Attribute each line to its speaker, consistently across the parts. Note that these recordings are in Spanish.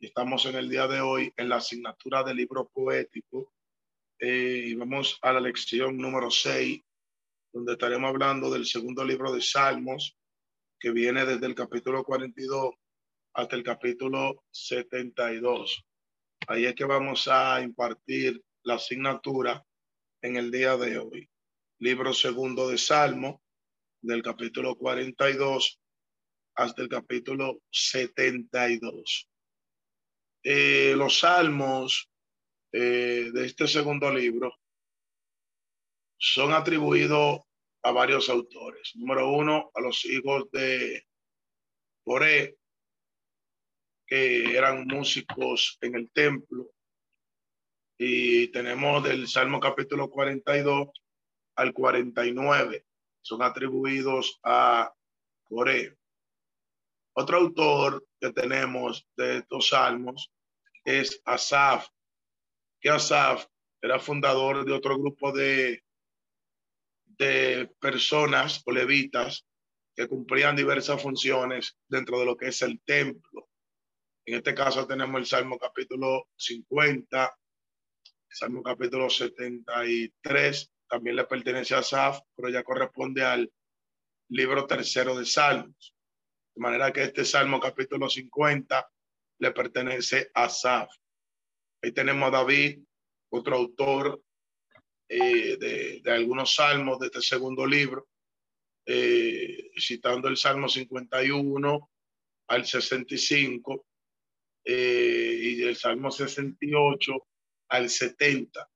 Speaker 1: Estamos en el día de hoy en la asignatura del libro poético eh, y vamos a la lección número 6, donde estaremos hablando del segundo libro de Salmos, que viene desde el capítulo 42 hasta el capítulo 72. Ahí es que vamos a impartir la asignatura en el día de hoy. Libro segundo de Salmo, del capítulo 42 hasta el capítulo 72. Eh, los salmos eh, de este segundo libro son atribuidos a varios autores. Número uno, a los hijos de Coré, que eran músicos en el templo. Y tenemos del Salmo capítulo 42 al 49. Son atribuidos a Coré. Otro autor que tenemos de estos salmos es Asaf, que Asaf era fundador de otro grupo de, de personas o levitas que cumplían diversas funciones dentro de lo que es el templo. En este caso tenemos el Salmo capítulo 50, Salmo capítulo 73, también le pertenece a Asaf, pero ya corresponde al libro tercero de Salmos. De manera que este Salmo capítulo 50 le pertenece a Asaf. Ahí tenemos a David, otro autor eh, de, algunos salmos de este segundo libro, eh, citando el Salmo 51 al 65 eh, y el Salmo 68 al 70,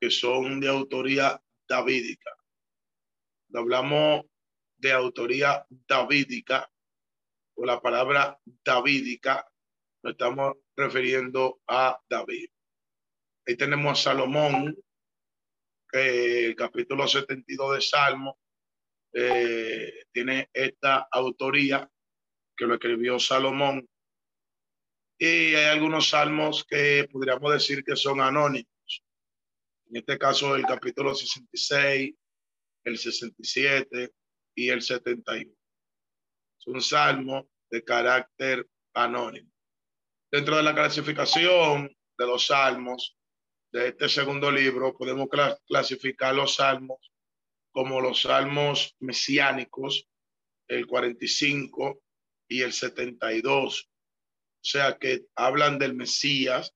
Speaker 1: que son de autoría davídica. hablamos de autoría davídica, o la palabra davídica, nos estamos refiriendo a David. Ahí tenemos a Salomón, que el capítulo 72 de Salmo eh, tiene esta autoría que lo escribió Salomón. Y hay algunos salmos que podríamos decir que son anónimos. En este caso, el capítulo 66, el 67 y el 71 un salmo de carácter anónimo. Dentro de la clasificación de los salmos de este segundo libro, podemos clasificar los salmos como los salmos mesiánicos, el 45 y el 72. O sea que hablan del Mesías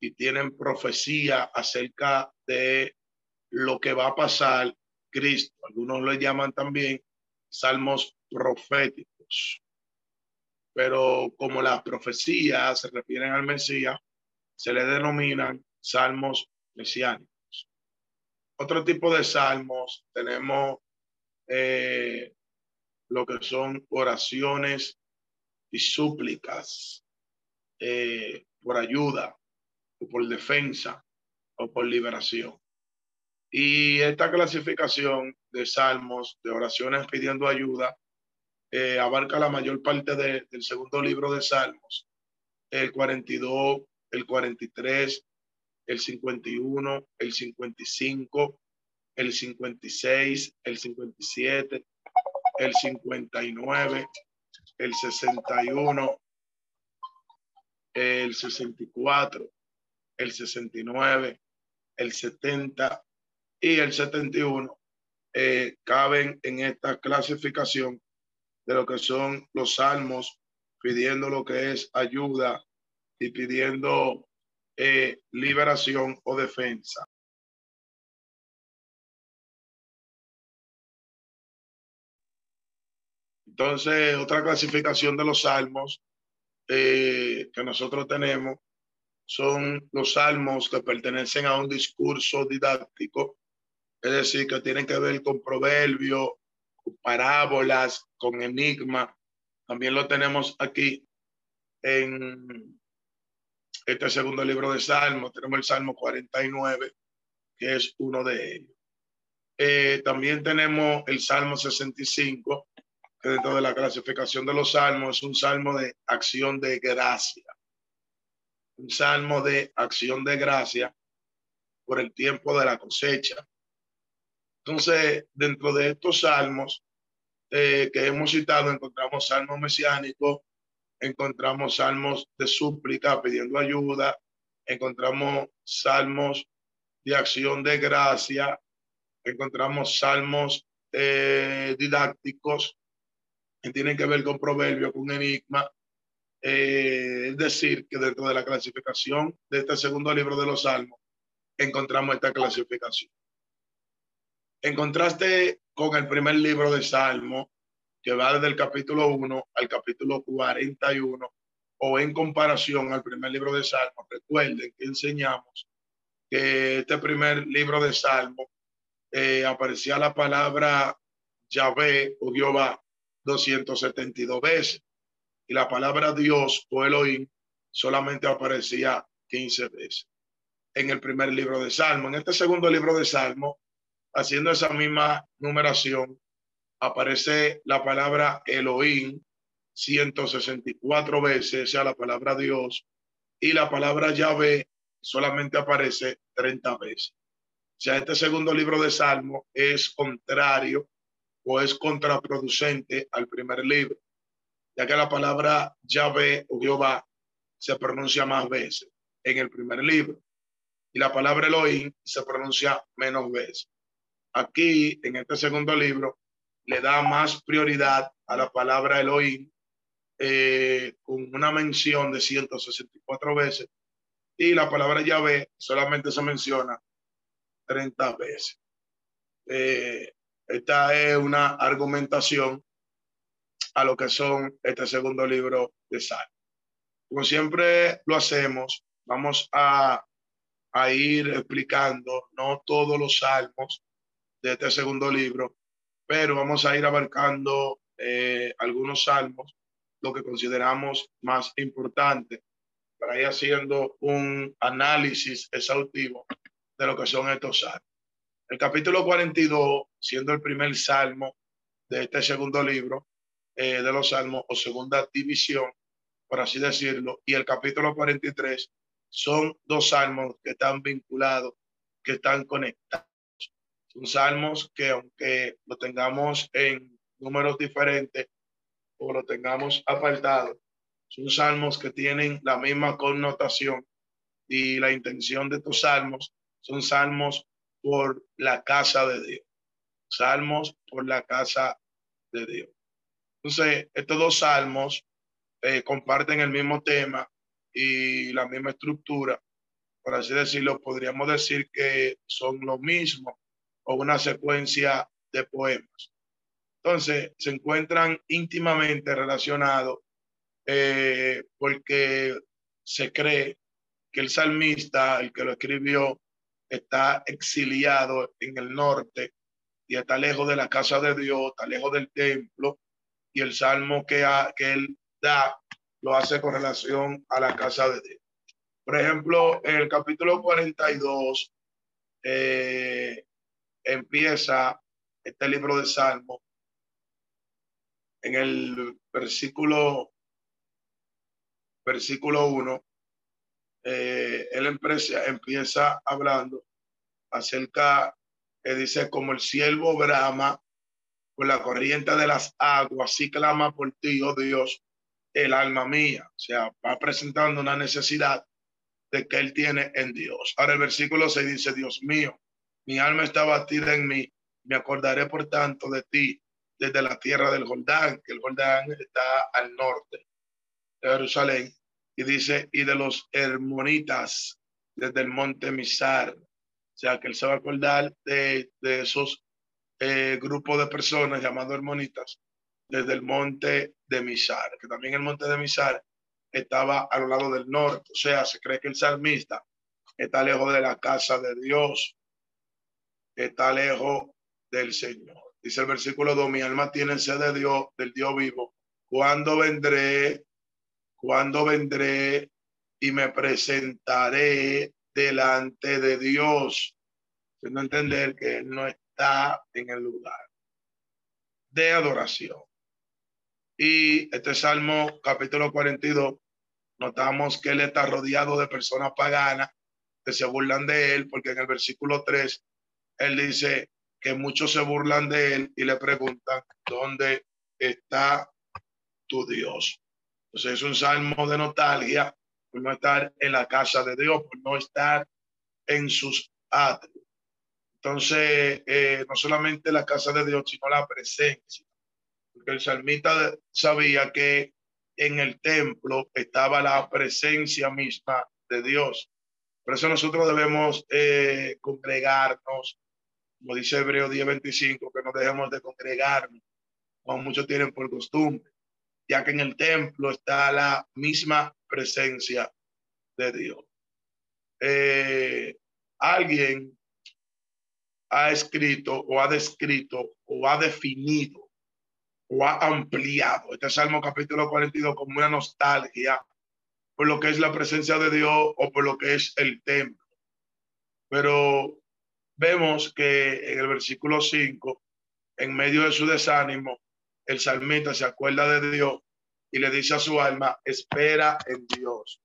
Speaker 1: y tienen profecía acerca de lo que va a pasar Cristo. Algunos lo llaman también salmos proféticos. Pero como las profecías se refieren al Mesías, se le denominan salmos mesiánicos. Otro tipo de salmos tenemos eh, lo que son oraciones y súplicas eh, por ayuda o por defensa o por liberación. Y esta clasificación de salmos, de oraciones pidiendo ayuda, eh, abarca la mayor parte del segundo libro de Salmos, el 42, el 43, el 51, el 55, el 56, el 57, el 59, el 61, el 64, el 69, el 70 y el 71 eh, caben en esta clasificación de lo que son los salmos, pidiendo lo que es ayuda y pidiendo eh, liberación o defensa. Entonces, otra clasificación de los salmos eh, que nosotros tenemos son los salmos que pertenecen a un discurso didáctico, es decir, que tienen que ver con proverbios, parábolas, con enigma. También lo tenemos aquí en, este segundo libro de Salmos. Tenemos el Salmo 49, que es uno de ellos. Eh, también tenemos el Salmo 65, que dentro de la clasificación de los salmos es un salmo de acción de gracia. Un salmo de acción de gracia por el tiempo de la cosecha. Entonces, dentro de estos salmos eh, que hemos citado, encontramos salmos mesiánicos, encontramos salmos de súplica pidiendo ayuda, encontramos salmos de acción de gracia, encontramos salmos eh, didácticos que tienen que ver con proverbios, con enigma. Eh, es decir, que dentro de la clasificación de este segundo libro de los salmos, encontramos esta clasificación. En contraste con el primer libro de Salmo, que va desde el capítulo 1 al capítulo 41, o en comparación al primer libro de Salmo, recuerden que enseñamos que este primer libro de Salmo eh, aparecía la palabra Yahvé o Jehová 272 veces y la palabra Dios o Elohim solamente aparecía 15 veces en el primer libro de Salmo. En este segundo libro de Salmo, haciendo esa misma numeración, aparece la palabra Elohim 164 veces, o sea, la palabra Dios, y la palabra Yahvé solamente aparece 30 veces. O sea, este segundo libro de Salmo es contrario o es contraproducente al primer libro, ya que la palabra Yahvé o Jehová se pronuncia más veces en el primer libro y la palabra Elohim se pronuncia menos veces. Aquí, en este segundo libro, le da más prioridad a la palabra Elohim eh, con una mención de 164 veces y la palabra Yahvé solamente se menciona 30 veces. Eh, esta es una argumentación a lo que son este segundo libro de Sal. Como siempre lo hacemos, vamos a, a ir explicando no todos los salmos de este segundo libro, pero vamos a ir abarcando eh, algunos salmos, lo que consideramos más importante, para ir haciendo un análisis exhaustivo de lo que son estos salmos. El capítulo 42, siendo el primer salmo de este segundo libro eh, de los salmos o segunda división, por así decirlo, y el capítulo 43 son dos salmos que están vinculados, que están conectados. Son salmos que aunque lo tengamos en números diferentes o lo tengamos apartado, son salmos que tienen la misma connotación y la intención de estos salmos son salmos por la casa de Dios. Salmos por la casa de Dios. Entonces, estos dos salmos eh, comparten el mismo tema y la misma estructura. Por así decirlo, podríamos decir que son lo mismo o una secuencia de poemas. Entonces, se encuentran íntimamente relacionados eh, porque se cree que el salmista, el que lo escribió, está exiliado en el norte y está lejos de la casa de Dios, está lejos del templo, y el salmo que, que él da lo hace con relación a la casa de Dios. Por ejemplo, en el capítulo 42 eh, empieza este libro de Salmo en el versículo versículo 1 eh, él empresa, empieza hablando acerca, que dice, como el siervo brama por la corriente de las aguas, así clama por ti, oh Dios, el alma mía. O sea, va presentando una necesidad de que él tiene en Dios. Ahora el versículo 6 dice, Dios mío, mi alma está batida en mí, me acordaré por tanto de ti desde la tierra del Jordán, que el Jordán está al norte de Jerusalén y dice, y de los hermonitas desde el monte Misar. O sea, que él se va a acordar de, esos eh, grupos de personas llamados hermonitas desde el monte de Misar, que también el monte de Misar estaba a lo lado del norte. O sea, se cree que el salmista está lejos de la casa de Dios, está lejos del Señor. Dice el versículo 2, mi alma tiene sed de Dios, del Dios vivo. ¿Cuándo vendré cuando vendré y me presentaré delante de Dios, siendo entender que Él no está en el lugar de adoración. Y este Salmo capítulo 42, notamos que Él está rodeado de personas paganas que se burlan de Él, porque en el versículo 3, Él dice que muchos se burlan de Él y le preguntan, ¿dónde está tu Dios? Entonces es un salmo de nostalgia por no estar en la casa de Dios, no estar en sus atrios. Entonces, eh, no solamente la casa de Dios, sino la presencia. Porque el salmista sabía que en el templo estaba la presencia misma de Dios. Por eso nosotros debemos eh, congregarnos, como dice Hebreo 10:25, que no dejemos de congregarnos, como muchos tienen por costumbre, ya que en el templo está la misma presencia de Dios. Eh, alguien ha escrito o ha descrito o ha definido o ha ampliado este Salmo capítulo 42 como una nostalgia por lo que es la presencia de Dios o por lo que es el templo. Pero vemos que en el versículo 5, en medio de su desánimo, el salmista se acuerda de Dios y le dice a su alma, espera en Dios.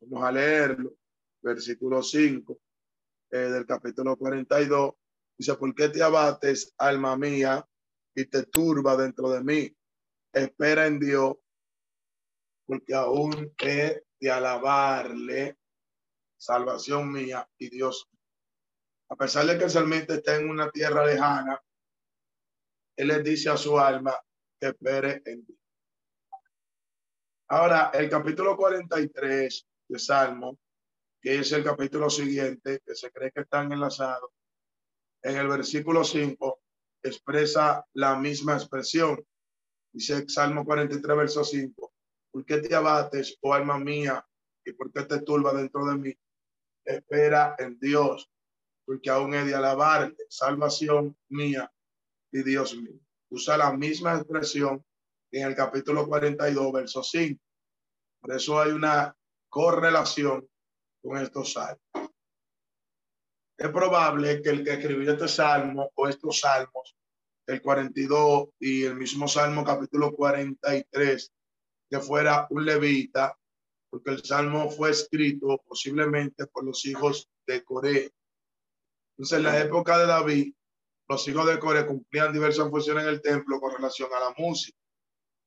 Speaker 1: Vamos a leerlo. Versículo 5 eh, del capítulo 42. Dice, ¿por qué te abates, alma mía, y te turba dentro de mí? Espera en Dios, porque aún he de alabarle, salvación mía y Dios. A pesar de que salmista está en una tierra lejana, él le dice a su alma que espere en Dios. Ahora, el capítulo 43 de Salmo que es el capítulo siguiente, que se cree que están enlazados, en el versículo 5 expresa la misma expresión. Dice Salmo 43, verso 5. ¿Por qué te abates, oh alma mía, y por qué te turba dentro de mí? Espera en Dios, porque aún he de alabar salvación mía y Dios mío. Usa la misma expresión en el capítulo 42, verso 5. Por eso hay una correlación con estos salmos. Es probable que el que escribió este salmo o estos salmos, el 42 y el mismo salmo capítulo 43, que fuera un levita, porque el salmo fue escrito posiblemente por los hijos de Coré. Entonces, en la época de David, los hijos de Coré cumplían diversas funciones en el templo con relación a la música.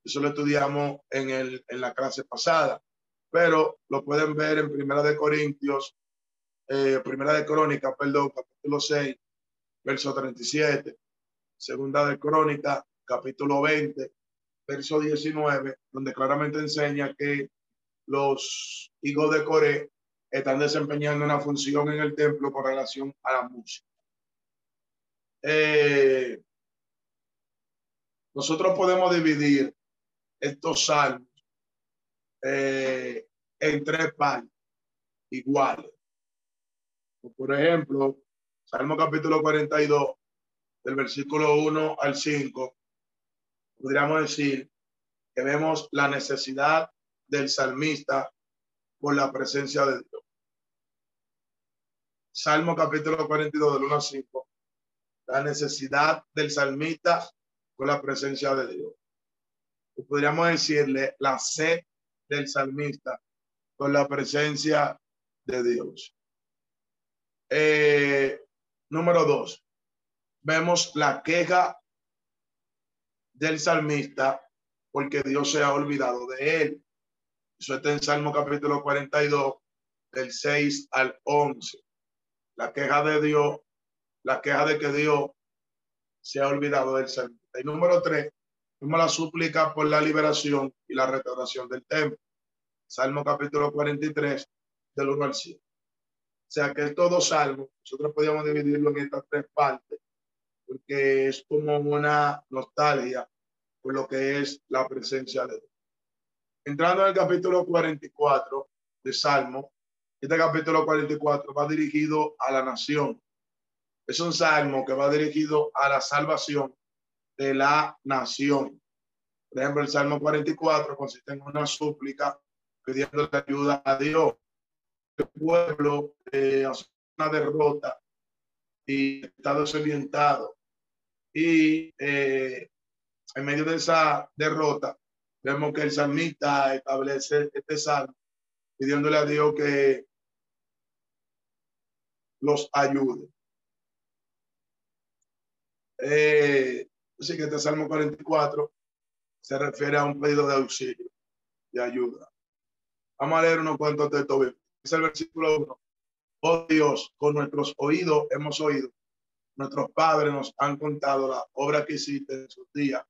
Speaker 1: Eso lo estudiamos en, el, en la clase pasada. Pero lo pueden ver en Primera de Corintios, eh, Primera de Crónica, perdón, capítulo 6, verso 37, Segunda de Crónica, capítulo 20, verso 19, donde claramente enseña que los hijos de Coré están desempeñando una función en el templo con relación a la música. Eh, nosotros podemos dividir estos salmos eh, en tres partes iguales. Por ejemplo, Salmo capítulo 42, del versículo 1 al 5, podríamos decir que vemos la necesidad del salmista por la presencia de Dios. Salmo capítulo 42 del 1 al 5, la necesidad del salmista por la presencia de Dios. podríamos decirle la sed del salmista con la presencia de Dios. Eh, número dos, vemos la queja del salmista porque Dios se ha olvidado de él. Eso está en Salmo capítulo 42, del 6 al 11. La queja de Dios, la queja de que Dios se ha olvidado del salmista. Y número tres, vemos la súplica por la liberación y la restauración del templo. Salmo capítulo 43, del 1 al 7. O sea que estos dos salmos, nosotros podríamos dividirlo en estas tres partes, porque es como una nostalgia por lo que es la presencia de Dios. Entrando en el capítulo 44 de Salmo, este capítulo 44 va dirigido a la nación. Es un salmo que va dirigido a la salvación de la nación. Por ejemplo, el Salmo 44 consiste en una súplica pidiendo ayuda a Dios. El pueblo eh, hace una derrota y está desorientado. Y eh, en medio de esa derrota, vemos que el salmista establece este salmo pidiéndole a Dios que los ayude. Eh, así que este Salmo 44 se refiere a un pedido de auxilio, de ayuda. Vamos a leer unos cuantos textos. Es el versículo 1. Oh Dios, con nuestros oídos hemos oído. Nuestros padres nos han contado la obra que hiciste en sus días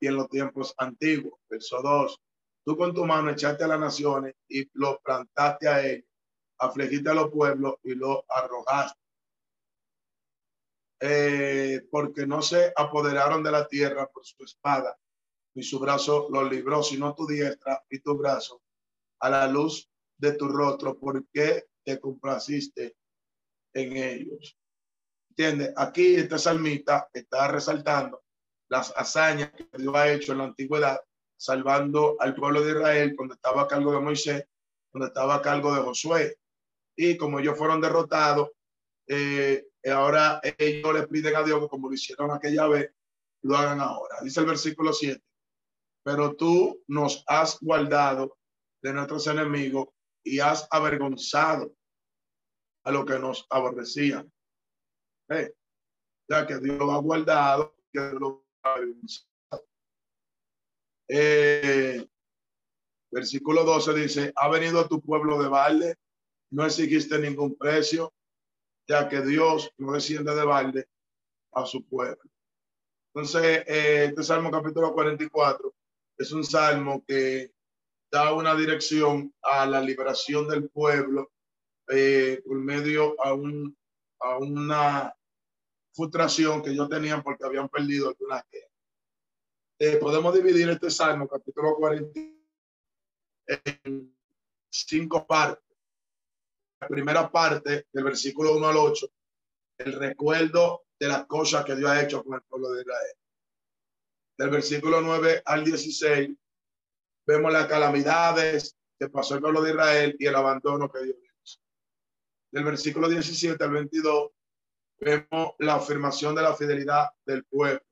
Speaker 1: y en los tiempos antiguos. Verso 2. Tú con tu mano echaste a las naciones y lo plantaste a ellos. Afligiste a los pueblos y lo arrojaste. Eh, porque no se apoderaron de la tierra por su espada, ni su brazo los libró, sino tu diestra y tu brazo a la luz de tu rostro, porque te complaciste en ellos. ¿Entiendes? Aquí esta salmita está resaltando las hazañas que Dios ha hecho en la antigüedad, salvando al pueblo de Israel cuando estaba a cargo de Moisés, cuando estaba a cargo de Josué. Y como ellos fueron derrotados, eh, ahora ellos le piden a Dios que como lo hicieron aquella vez, lo hagan ahora. Dice el versículo 7. Pero tú nos has guardado de nuestros enemigos y has avergonzado a lo que nos aborrecían. Ya que Dios lo ha guardado, que lo ha avergonzado. Eh, versículo 12 dice, ha venido tu pueblo de balde, no exigiste ningún precio, ya que Dios no desciende de balde a su pueblo. Entonces, eh, este Salmo capítulo 44 es un salmo que da una dirección a la liberación del pueblo eh, por medio a, un, a una frustración que ellos tenían porque habían perdido algunas guerras. Eh, podemos dividir este salmo, capítulo 40, en cinco partes. Primera parte, del versículo 1 al 8, el recuerdo de las cosas que Dios ha hecho con el pueblo de Israel. Del versículo 9 al 16, vemos las calamidades que pasó el pueblo de Israel y el abandono que Dios hizo. Del versículo 17 al 22, vemos la afirmación de la fidelidad del pueblo.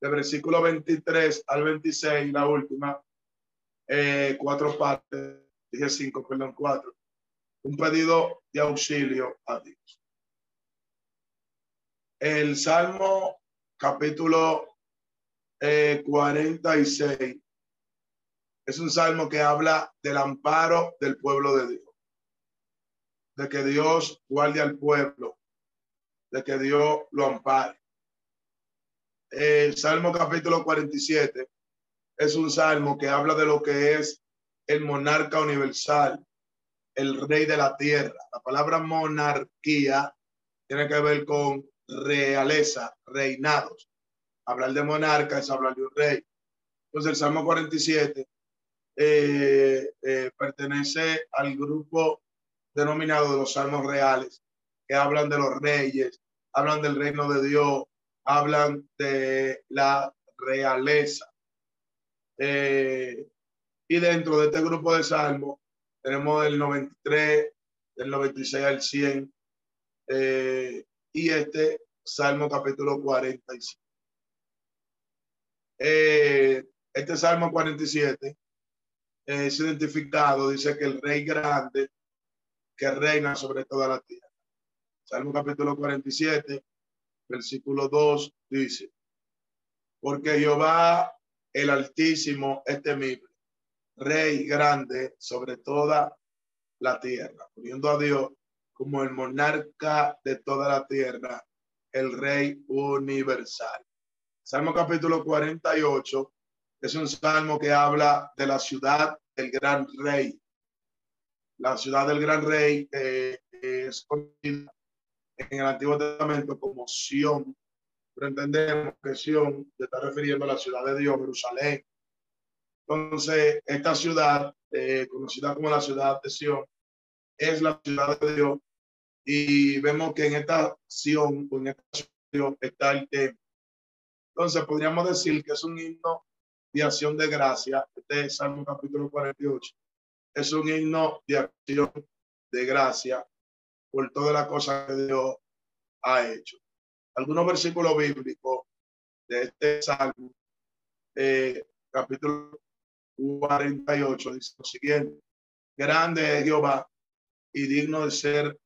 Speaker 1: Del versículo 23 al 26, la última, eh, cuatro partes, dije cinco, perdón, cuatro. Un pedido de auxilio a Dios. El Salmo capítulo eh, 46 es un salmo que habla del amparo del pueblo de Dios, de que Dios guarde al pueblo, de que Dios lo ampare. El Salmo capítulo 47 es un salmo que habla de lo que es el monarca universal, el rey de la tierra. La palabra monarquía tiene que ver con realeza, reinados. Hablar de monarca es hablar de un rey. Entonces el Salmo 47 eh, eh, pertenece al grupo denominado de los salmos reales, que hablan de los reyes, hablan del reino de Dios, hablan de la realeza. Eh, y dentro de este grupo de salmos tenemos el 93, del 96 al 100, y este Salmo capítulo 45. este Salmo 47 es identificado, dice que el rey grande que reina sobre toda la tierra. Salmo capítulo 47, versículo 2 dice, porque Jehová el Altísimo es temible, rey grande sobre toda la tierra, poniendo a Dios como el monarca de toda la tierra, el rey universal. Salmo capítulo 48 es un salmo que habla de la ciudad del gran rey. La ciudad del gran rey eh, es en el Antiguo Testamento como Sión, pero entendemos que Sión se está refiriendo a la ciudad de Dios, Jerusalén. Entonces, esta ciudad, eh, conocida como la ciudad de Sión, es la ciudad de Dios y vemos que en esta Sión, en esta ciudad está el templo. Entonces, podríamos decir que es un himno de acción de gracia, este es Salmo capítulo 48, es un himno de acción de gracia por toda la cosa que Dios ha hecho. Algunos versículos bíblicos de este salmo, eh, capítulo 48, dice lo siguiente. Grande es Jehová y digno de ser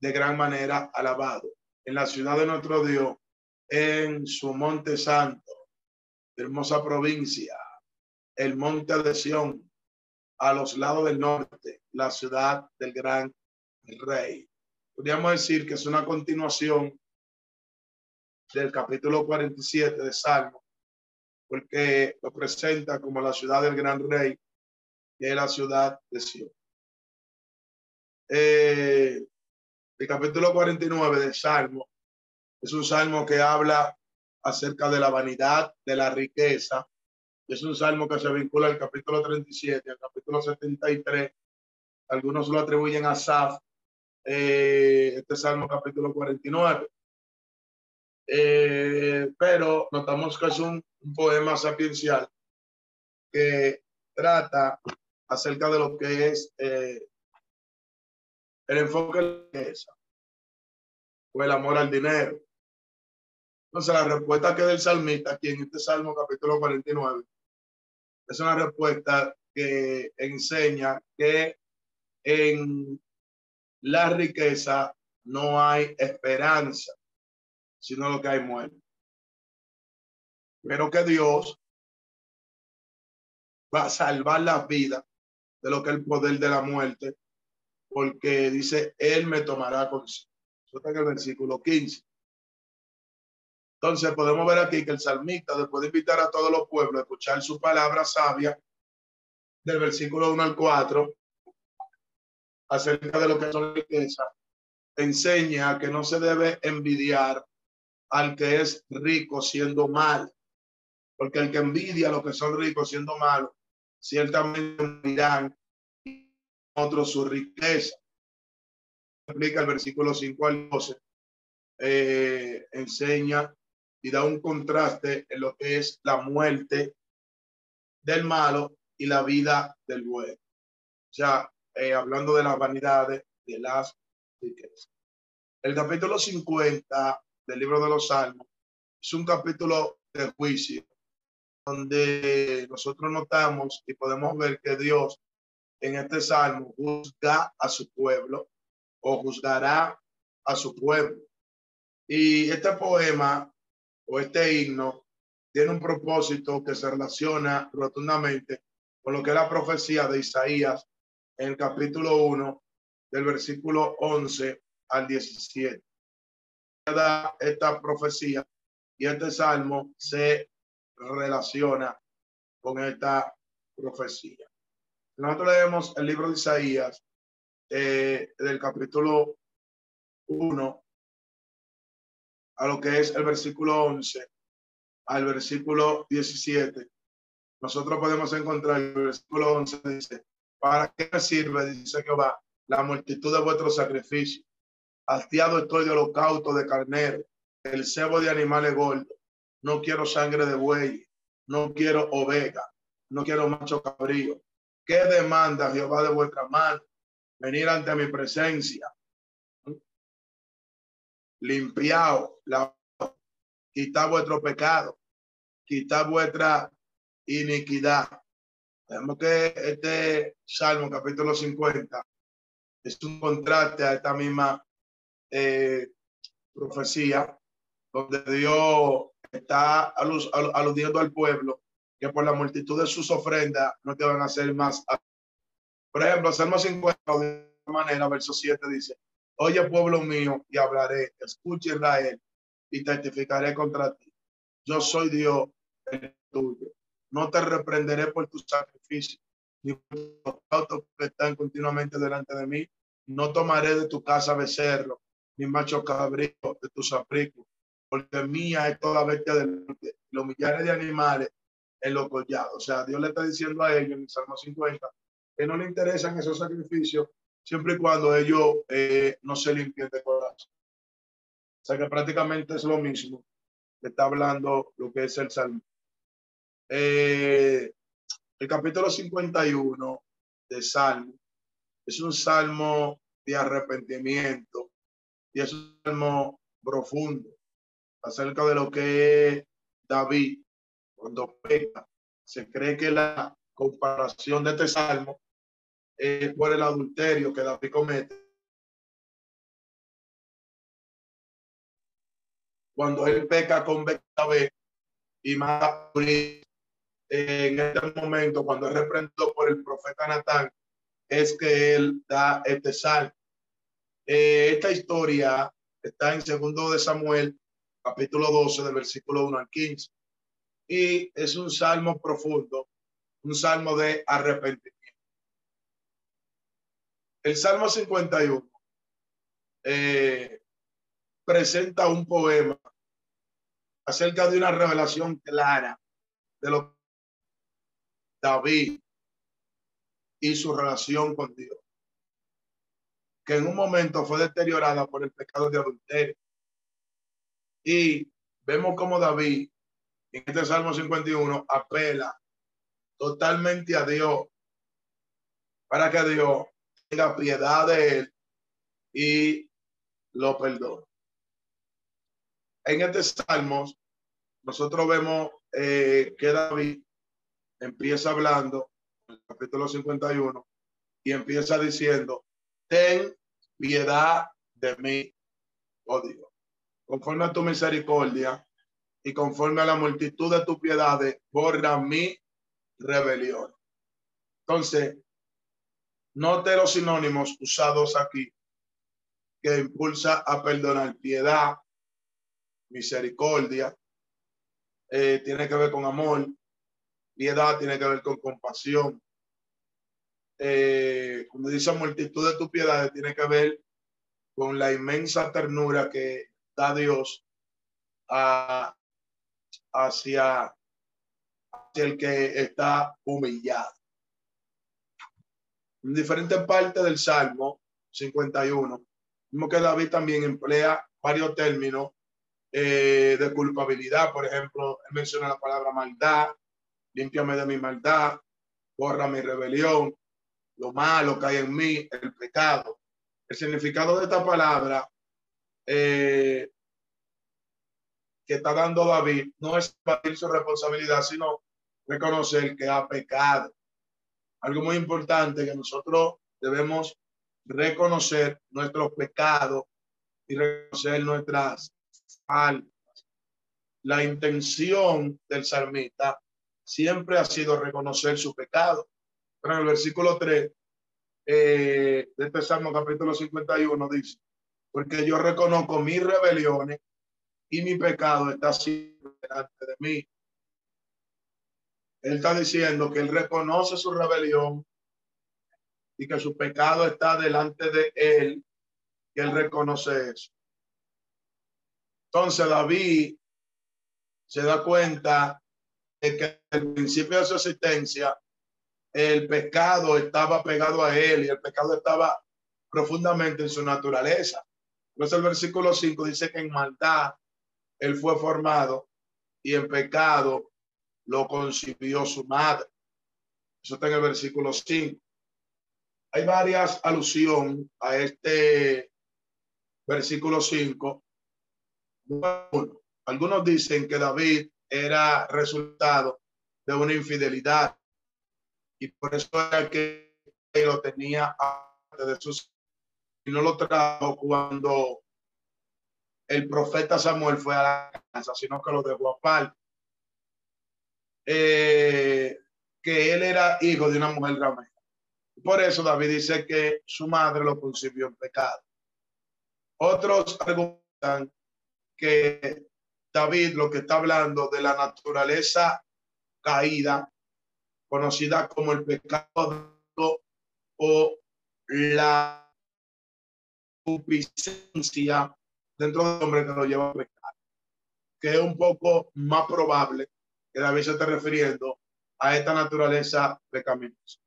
Speaker 1: de gran manera alabado. En la ciudad de nuestro Dios, en su monte santo, hermosa provincia, el monte de Sión, a los lados del norte, la ciudad del gran rey. Podríamos decir que es una continuación del capítulo 47 de Salmo, porque lo presenta como la ciudad del gran rey, que es la ciudad de Sion. Eh, el capítulo 49 del Salmo es un salmo que habla acerca de la vanidad, de la riqueza. Es un salmo que se vincula al capítulo 37, al capítulo 73. Algunos lo atribuyen a Saf, eh, este salmo capítulo 49. Eh, pero notamos que es un, poema sapiencial que trata acerca de lo que es eh, el enfoque de o el amor al dinero. Entonces, la respuesta que del salmista aquí en este salmo capítulo 49 es una respuesta que enseña que en la riqueza no hay esperanza sino lo que hay muerte. Pero que Dios va a salvar la vida de lo que el poder de la muerte, porque dice, Él me tomará consigo. Eso está en el versículo 15. Entonces podemos ver aquí que el salmista, después de invitar a todos los pueblos a escuchar su palabra sabia, del versículo 1 al 4, acerca de lo que riqueza, enseña que no se debe envidiar al que es rico siendo mal. Porque el que envidia a los que son ricos siendo malos, ciertamente dirán otros su riqueza. Explica el versículo 5 al 12. Eh, enseña y da un contraste en lo que es la muerte del malo y la vida del bueno. O sea, eh, hablando de las vanidades de las riquezas. El capítulo 50 del libro de los Salmos es un capítulo de juicio donde nosotros notamos y podemos ver que Dios en este salmo juzga a su pueblo o juzgará a su pueblo. Y este poema o este himno tiene un propósito que se relaciona rotundamente con lo que es la profecía de Isaías en el capítulo 1 del versículo 11 al 17 esta profecía y este salmo se relaciona con esta profecía. Nosotros leemos el libro de Isaías eh, del capítulo 1 a lo que es el versículo 11 al versículo 17. Nosotros podemos encontrar el versículo 11 dice, ¿para qué me sirve, dice Jehová, la multitud de vuestros sacrificios? Hastiado estoy de holocausto de carnero, el cebo de animales gordos. No quiero sangre de buey, no quiero oveja, no quiero macho cabrío. ¿Qué demanda Jehová de vuestra mano? Venir ante mi presencia. Limpiado, la, quitar vuestro pecado, quitar vuestra iniquidad. Vemos que este Salmo capítulo 50 es un contraste a esta misma eh, profecía, donde Dios está aludiendo al pueblo que por la multitud de sus ofrendas no te van a hacer más. Por ejemplo, Salmo 50, de manera, verso 7 dice, Oye, pueblo mío, y hablaré, escucha Israel, y testificaré contra ti. Yo soy Dios el tuyo. No te reprenderé por tus sacrificios, ni por los autos que están continuamente delante de mí. No tomaré de tu casa becerro, mi macho cabrío de tus abrigos, porque mía es toda bestia del los millares de animales en los collados. O sea, Dios le está diciendo a ellos en el Salmo 50 que no le interesan esos sacrificios siempre y cuando ellos eh, no se limpien de corazón. O sea que prácticamente es lo mismo que está hablando lo que es el Salmo. Eh, el capítulo 51 de salmo. Es un salmo de arrepentimiento y es un salmo profundo acerca de lo que es David cuando peca. Se cree que la comparación de este salmo es por el adulterio que David comete. Cuando él peca con Becabé y mata en este momento, cuando es reprendido por el profeta Natán, es que él da este salmo. Eh, esta historia está en segundo de Samuel, capítulo 12, del versículo 1 al 15. Y es un salmo profundo, un salmo de arrepentimiento. El Salmo 51 eh, presenta un poema acerca de una revelación clara de lo que David y su relación con Dios, que en un momento fue deteriorada por el pecado de adulterio. Y vemos como David en este Salmo 51 apela totalmente a Dios para que Dios tenga piedad de él y lo perdone. En este Salmo nosotros vemos eh, que David empieza hablando, en el capítulo 51, y empieza diciendo, ten piedad de mí, oh Dios, conforme a tu misericordia y conforme a la multitud de tus piedades, borra mi rebelión. Entonces, note los sinónimos usados aquí que impulsa a perdonar piedad, misericordia, eh, tiene que ver con amor, Piedad tiene que ver con compasión. Eh, como dice multitud de tu piedades, tiene que ver con la inmensa ternura que da Dios a, hacia, el que está humillado. En diferentes partes del Salmo 51, vemos que David también emplea varios términos eh, de culpabilidad. Por ejemplo, menciona la palabra maldad, límpiame de mi maldad, borra mi rebelión, lo malo que hay en mí, el pecado. El significado de esta palabra eh, que está dando David no es batir su responsabilidad, sino reconocer que ha pecado. Algo muy importante que nosotros debemos reconocer nuestros pecados y reconocer nuestras faltas. La intención del salmista siempre ha sido reconocer su pecado. Pero en el versículo 3 eh, de este Salmo capítulo 51 dice, porque yo reconozco mis rebeliones y mi pecado está siempre delante de mí. Él está diciendo que él reconoce su rebelión y que su pecado está delante de él, que él reconoce eso. Entonces David se da cuenta que el principio de su existencia el pecado estaba pegado a él y el pecado estaba profundamente en su naturaleza. Entonces el versículo 5 dice que en maldad él fue formado y en pecado lo concibió su madre. Eso está en el versículo 5. Hay varias alusiones a este versículo 5. algunos dicen que David era resultado de una infidelidad y por eso era que lo tenía de sus y no lo trajo cuando el profeta Samuel fue a la casa, sino que lo dejó aparte. Eh, que él era hijo de una mujer ramera. Por eso David dice que su madre lo concibió en pecado. Otros argumentan que David lo que está hablando de la naturaleza caída, conocida como el pecado o la concupiscencia dentro del hombre que lo lleva a pecar, que es un poco más probable que David se esté refiriendo a esta naturaleza pecaminosa,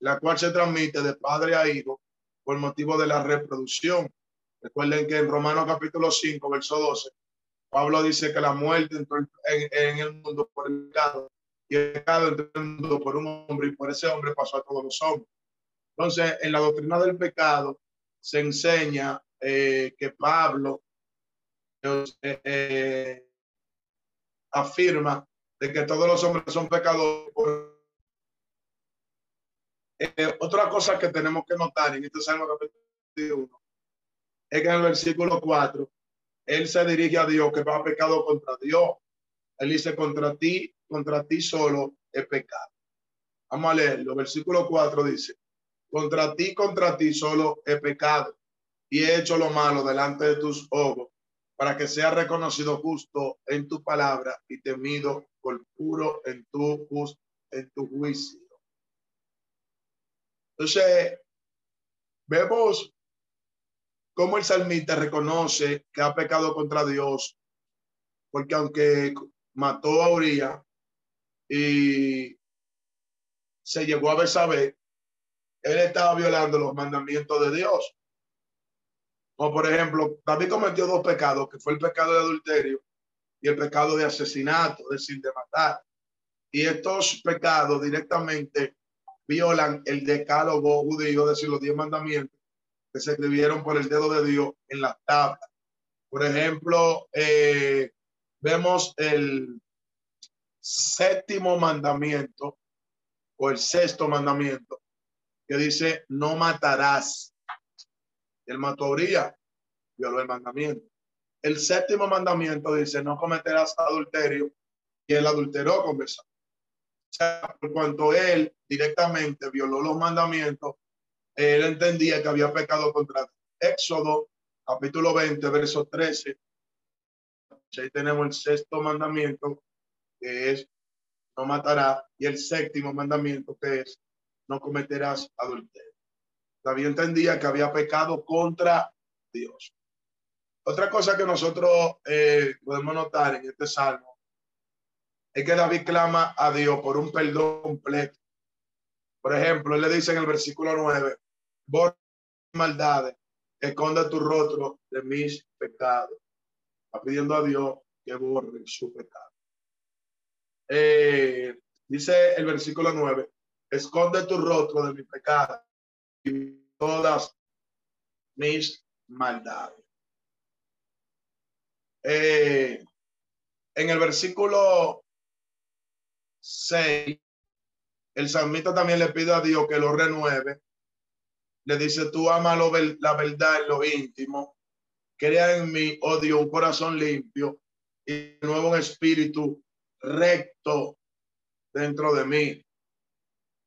Speaker 1: la cual se transmite de padre a hijo por motivo de la reproducción. Recuerden que en Romanos capítulo 5, verso 12, Pablo dice que la muerte entró en, el mundo por el pecado y el pecado entró en el mundo por un hombre y por ese hombre pasó a todos los hombres. Entonces, en la doctrina del pecado se enseña eh, que Pablo eh, eh, afirma de que todos los hombres son pecadores. otra cosa que tenemos que notar en este Salmo capítulo 1 es que en el versículo 4 él se dirige a Dios que va a pecado contra Dios. Él dice contra ti, contra ti solo es pecado. Vamos a leerlo. Versículo 4 dice, contra ti, contra ti solo he pecado y he hecho lo malo delante de tus ojos para que sea reconocido justo en tu palabra y temido por puro en tu, en tu juicio. Entonces, vemos cómo el salmista reconoce que ha pecado contra Dios, porque aunque mató a Uriah y se llegó a saber él estaba violando los mandamientos de Dios. O por ejemplo, David cometió dos pecados, que fue el pecado de adulterio y el pecado de asesinato, es decir, de matar. Y estos pecados directamente violan el decálogo judío, es decir, los diez mandamientos que se escribieron por el dedo de Dios en la tabla. Por ejemplo, eh, vemos el séptimo mandamiento o el sexto mandamiento que dice no matarás. El mató violó el mandamiento. El séptimo mandamiento dice no cometerás adulterio y él adulteró con beso. O sea, por cuanto él directamente violó los mandamientos, él entendía que había pecado contra Éxodo capítulo 20, verso 13. Ahí tenemos el sexto mandamiento, es no matará, y el séptimo mandamiento, que es no cometerás adulterio. David entendía que había pecado contra Dios. Otra cosa que nosotros eh, podemos notar en este salmo es que David clama a Dios por un perdón completo. Por ejemplo, él le dice en el versículo 9, borra maldades, esconda tu rostro de mis pecados. Está pidiendo a Dios que borre su pecado. Eh, dice el versículo 9, esconde tu rostro de mi pecado y todas mis maldades. Eh, en el versículo 6, el salmista también le pide a Dios que lo renueve le dice, tú ama la verdad en lo íntimo, crea en mí, oh Dios, un corazón limpio y nuevo espíritu recto dentro de mí.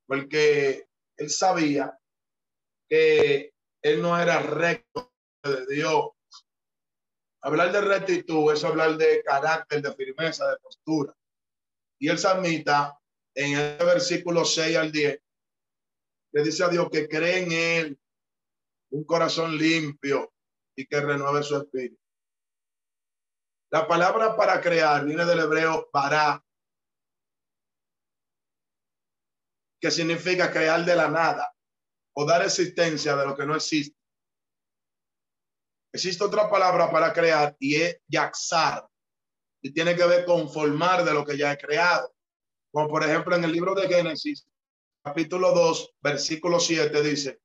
Speaker 1: Porque él sabía que él no era recto de Dios. Hablar de rectitud es hablar de carácter, de firmeza, de postura. Y el samita en el versículo 6 al 10 le dice a Dios que cree en Él un corazón limpio y que renueve su espíritu. La palabra para crear viene del hebreo para, que significa crear de la nada o dar existencia de lo que no existe. Existe otra palabra para crear y es yaxar y tiene que ver con formar de lo que ya he creado. Como por ejemplo en el libro de Génesis, capítulo 2, versículo 7 dice,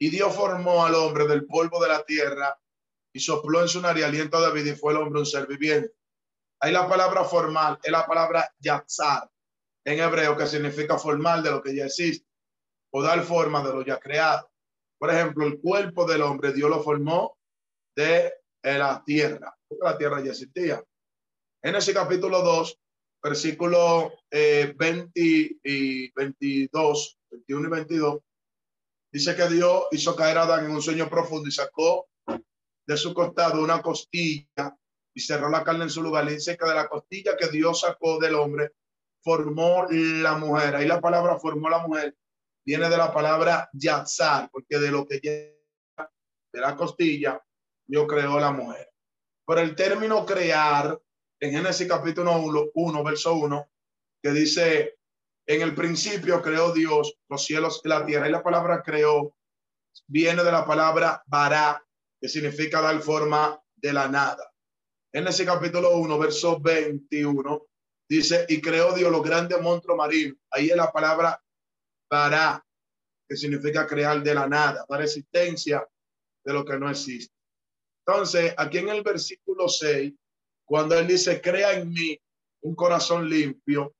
Speaker 1: y Dios formó al hombre del polvo de la tierra y sopló en su nariz aliento de vida y fue el hombre un ser viviente. Ahí la palabra formal es la palabra yatzar en hebreo que significa formal de lo que ya existe o dar forma de lo ya creado. Por ejemplo, el cuerpo del hombre Dios lo formó de la tierra, porque la tierra ya existía. En ese capítulo 2, versículo 20 eh, y 22, 21 y 22, dice que Dios hizo caer a Adán en un sueño profundo y sacó de su costado una costilla y cerró la carne en su lugar. Y dice que de la costilla que Dios sacó del hombre, formó la mujer. Ahí la palabra formó la mujer viene de la palabra yatzar, porque de lo que de la costilla, Dios creó la mujer. Pero el término crear en Génesis capítulo 1, verso 1, que dice, en el principio creó Dios los cielos y la tierra. Y la palabra creó viene de la palabra bará, que significa dar forma de la nada. Génesis capítulo 1, verso 21, dice, y creó Dios los grandes monstruos marinos. Ahí es la palabra que que significa crear de la nada, dar existencia de lo que no existe. Entonces, aquí en el versículo 6, cuando él dice, crea en mí un corazón limpio,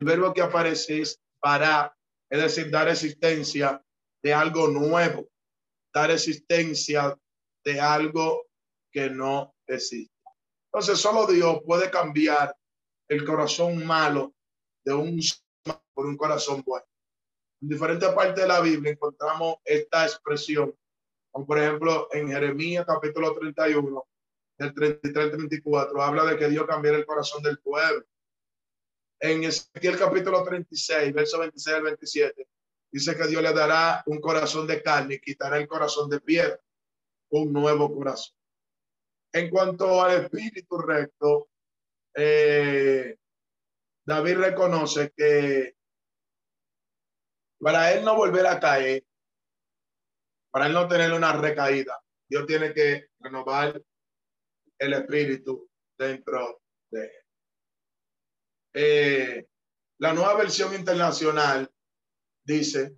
Speaker 1: el verbo que aparece es para, es decir, dar existencia de algo nuevo, dar existencia de algo que no existe. Entonces, solo Dios puede cambiar el corazón malo de un por un corazón bueno. En diferentes partes de la Biblia encontramos esta expresión, como por ejemplo en Jeremías capítulo 31, del 33 al 34, habla de que Dios cambiara el corazón del pueblo. En Ezequiel capítulo 36, verso 26 al 27, dice que Dios le dará un corazón de carne y quitará el corazón de piedra, un nuevo corazón. En cuanto al espíritu recto, eh, David reconoce que para él no volver a caer, para él no tener una recaída, Dios tiene que renovar el espíritu dentro de él. Eh, la nueva versión internacional dice,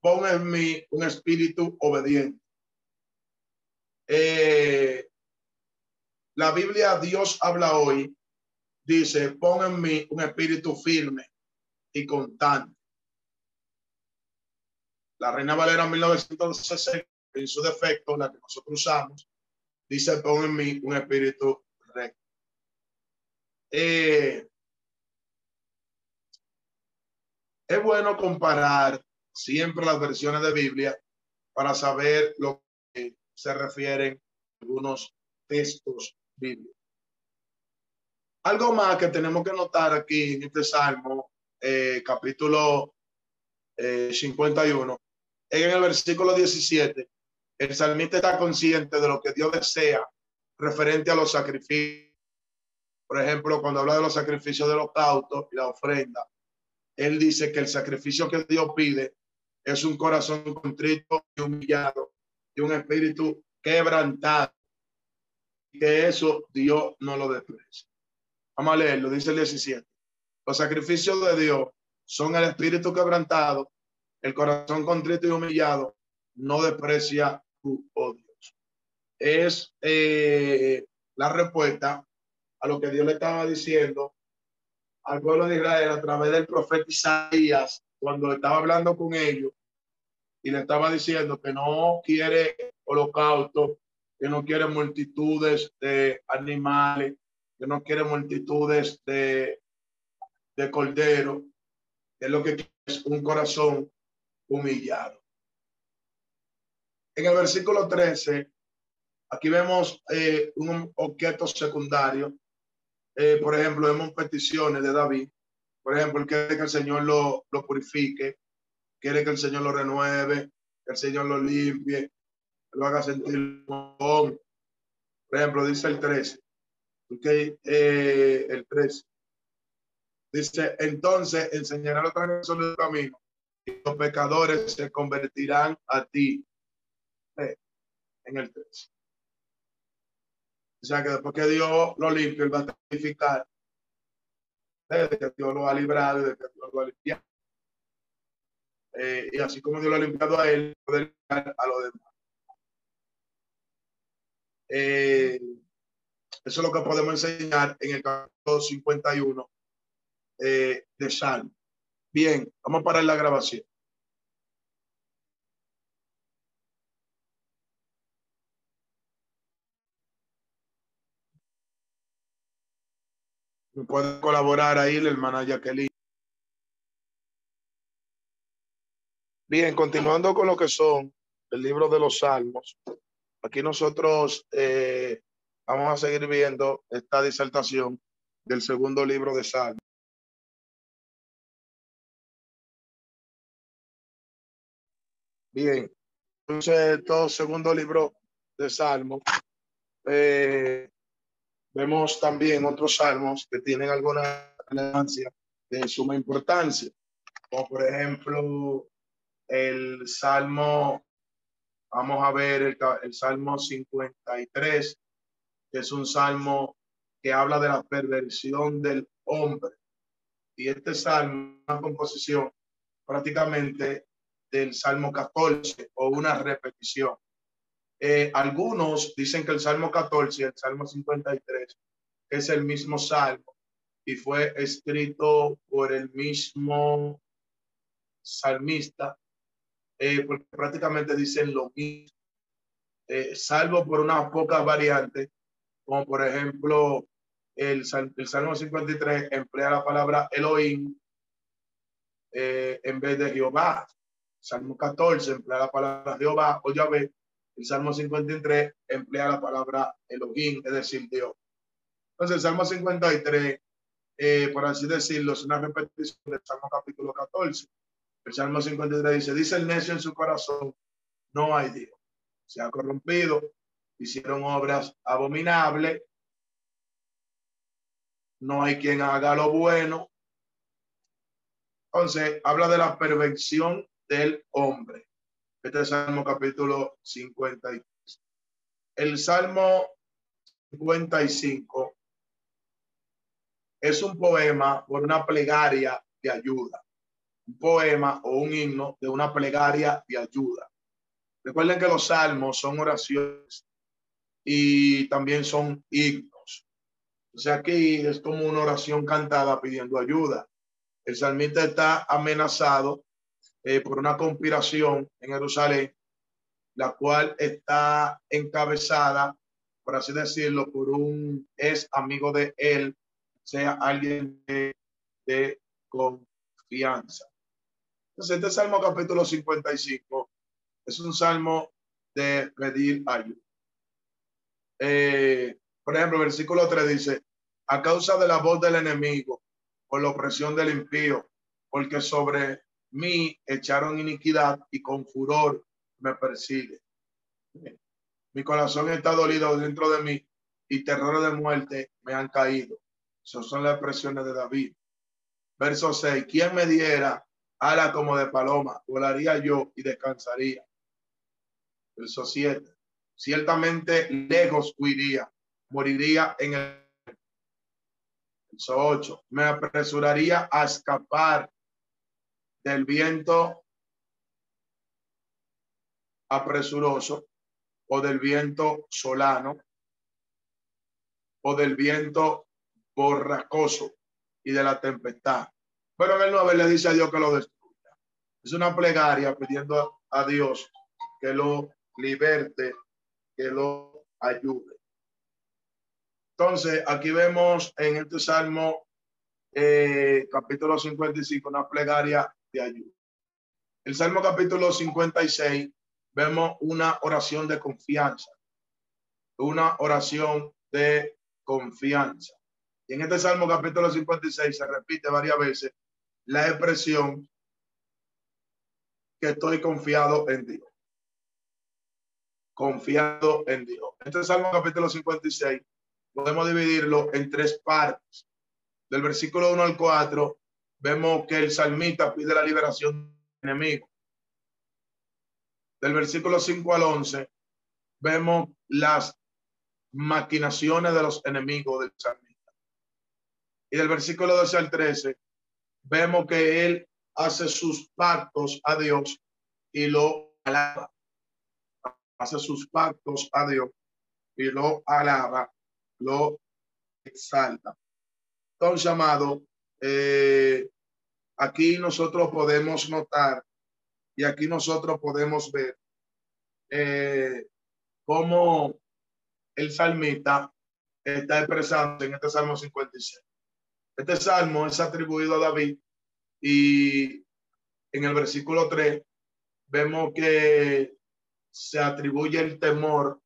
Speaker 1: pon en mí un espíritu obediente. Eh, la Biblia Dios habla hoy, dice, pon en mí un espíritu firme y constante. La Reina Valera 1960, en su defecto, la que nosotros usamos, dice, pon en mí un espíritu recto. Eh, es bueno comparar siempre las versiones de Biblia para saber lo se refieren algunos textos bíblicos. Algo más que tenemos que notar aquí en este Salmo, eh, capítulo 51, eh, en el versículo 17, el salmista está consciente de lo que Dios desea referente a los sacrificios. Por ejemplo, cuando habla de los sacrificios de los cautos y la ofrenda, él dice que el sacrificio que Dios pide es un corazón contrito y humillado y un espíritu quebrantado. Y que eso Dios no lo desprecia. Vamos a leerlo, dice el 17. Los sacrificios de Dios son el espíritu quebrantado, el corazón contrito y humillado, no desprecia tu Dios. Es eh, la respuesta a lo que Dios le estaba diciendo al pueblo de Israel a través del profeta Isaías cuando estaba hablando con ellos y le estaba diciendo que no quiere holocausto, que no quiere multitudes de animales, que no quiere multitudes de, de corderos, que es lo que es un corazón humillado. En el versículo 13, aquí vemos eh, un objeto secundario eh, por ejemplo, vemos peticiones de David. Por ejemplo, quiere que el Señor lo, lo purifique, quiere que el Señor lo renueve, que el Señor lo limpie, lo haga sentir Por ejemplo, dice el 13. Okay, eh, el 13. Dice, entonces enseñará los transgresores del camino y los pecadores se convertirán a ti. Eh, en el 13. O sea que después que Dios lo limpia, Él va a testificar de que Dios lo ha librado y de que Dios lo ha limpiado. Eh, y así como Dios lo ha limpiado a Él, a los demás. Eh, eso es lo que podemos enseñar en el capítulo 51 eh, de Salmo. Bien, vamos a parar la grabación. puede colaborar ahí la hermana Jacqueline. Bien, continuando con lo que son el libro de los Salmos, aquí nosotros eh, vamos a seguir viendo esta disertación del segundo libro de Salmos. Bien, entonces, todo segundo libro de Salmos eh, Vemos también otros salmos que tienen alguna relevancia de suma importancia, como por ejemplo el salmo, vamos a ver el, el salmo 53, que es un salmo que habla de la perversión del hombre. Y este salmo, una composición prácticamente del Salmo 14 o una repetición. Eh, algunos dicen que el Salmo 14 y el Salmo 53 es el mismo salmo y fue escrito por el mismo salmista, eh, porque prácticamente dicen lo mismo, eh, salvo por unas pocas variantes, como por ejemplo el, el Salmo 53 emplea la palabra Elohim en vez de Jehová. Salmo 14 emplea la palabra Jehová o Yahvé el Salmo 53 emplea la palabra Elohim, es decir, Dios. Entonces, el Salmo 53, eh, por así decirlo, es una repetición del Salmo capítulo 14. El Salmo 53 dice, dice el necio en su corazón, no hay Dios. Se ha corrompido, hicieron obras abominables, no hay quien haga lo bueno. Entonces, habla de la perversión del hombre. Este es el Salmo capítulo 53. El Salmo 55 es un poema por una plegaria de ayuda. Un poema o un himno de una plegaria de ayuda. Recuerden que los salmos son oraciones y también son himnos. O sea, aquí es como una oración cantada pidiendo ayuda. El salmista está amenazado eh, por una conspiración en Jerusalén, la cual está encabezada, por así decirlo, por un amigo de él, sea alguien de confianza. Entonces, este Salmo capítulo 55 es un salmo de pedir ayuda. Eh, por ejemplo, versículo 3 dice, a causa de la voz del enemigo, por la opresión del impío, porque sobre mí echaron iniquidad y con furor me persigue. Mi corazón está dolido dentro de mí y terror de muerte me han caído. Esas son las expresiones de David. Verso 6. ¿Quién me diera ala como de paloma? Volaría yo y descansaría. Verso 7. Ciertamente lejos huiría, moriría en el. Verso 8. Me apresuraría a escapar del viento apresuroso o del viento solano o del viento borracoso y de la tempestad. Pero en el 9 le dice a Dios que lo destruya. Es una plegaria pidiendo a Dios que lo liberte, que lo ayude. Entonces, aquí vemos en este Salmo, eh, capítulo 55, una plegaria de ayuda. El Salmo capítulo 56 vemos una oración de confianza, una oración de confianza. Y en este Salmo capítulo 56 se repite varias veces la expresión que estoy confiado en Dios. Confiado en Dios. Este Salmo capítulo 56 podemos dividirlo en tres partes. Del versículo 1 al 4 vemos que el salmista pide la liberación del enemigo. Del versículo 5 al 11, vemos las maquinaciones de los enemigos del salmista. Y del versículo 12 al 13, vemos que él hace sus pactos a Dios y lo alaba. Hace sus pactos a Dios y lo alaba, lo exalta. Entonces, amado, eh, aquí nosotros podemos notar y aquí nosotros podemos ver eh, cómo el salmista está expresando en este Salmo 56. Este salmo es atribuido a David y en el versículo 3 vemos que se atribuye el temor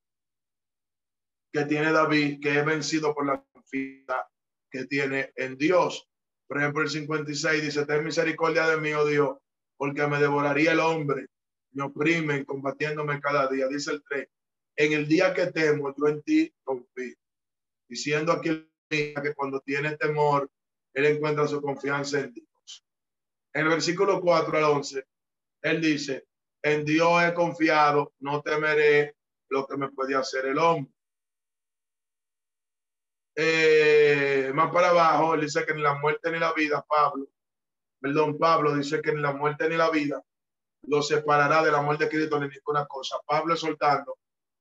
Speaker 1: que tiene David, que es vencido por la confianza que tiene en Dios. Por ejemplo, el 56 dice, ten misericordia de mí, oh Dios, porque me devoraría el hombre, me oprimen combatiéndome cada día. Dice el 3, en el día que temo, yo en ti confío. Diciendo aquí que cuando tiene temor, él encuentra su confianza en Dios. En el versículo 4 al 11, él dice, en Dios he confiado, no temeré lo que me puede hacer el hombre. Eh, más para abajo, él dice que ni la muerte ni la vida, Pablo, perdón, Pablo dice que ni la muerte ni la vida lo separará del amor de Cristo ni ninguna cosa. Pablo soltando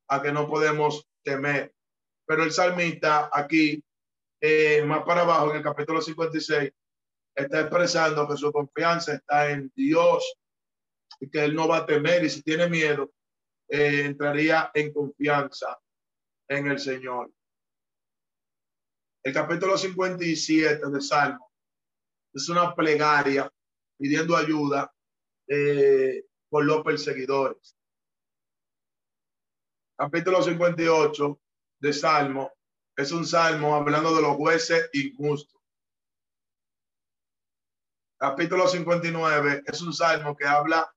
Speaker 1: a que no podemos temer. Pero el salmista aquí, eh, más para abajo, en el capítulo 56, está expresando que su confianza está en Dios y que él no va a temer y si tiene miedo, eh, entraría en confianza en el Señor. El capítulo 57 de Salmo es una plegaria pidiendo ayuda eh, por los perseguidores. Capítulo 58 de Salmo es un salmo hablando de los jueces injustos. Capítulo 59 es un salmo que habla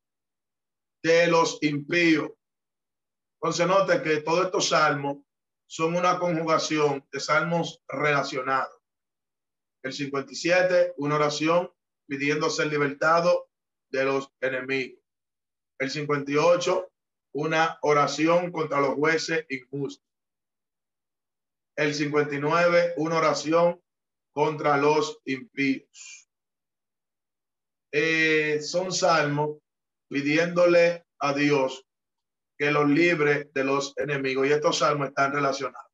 Speaker 1: de los impíos. Entonces note que todos estos salmos son una conjugación de salmos relacionados. El 57, una oración pidiendo ser libertado de los enemigos. El 58, una oración contra los jueces injustos. El 59, una oración contra los impíos. Eh, son salmos pidiéndole a Dios que los libre de los enemigos. Y estos salmos están relacionados.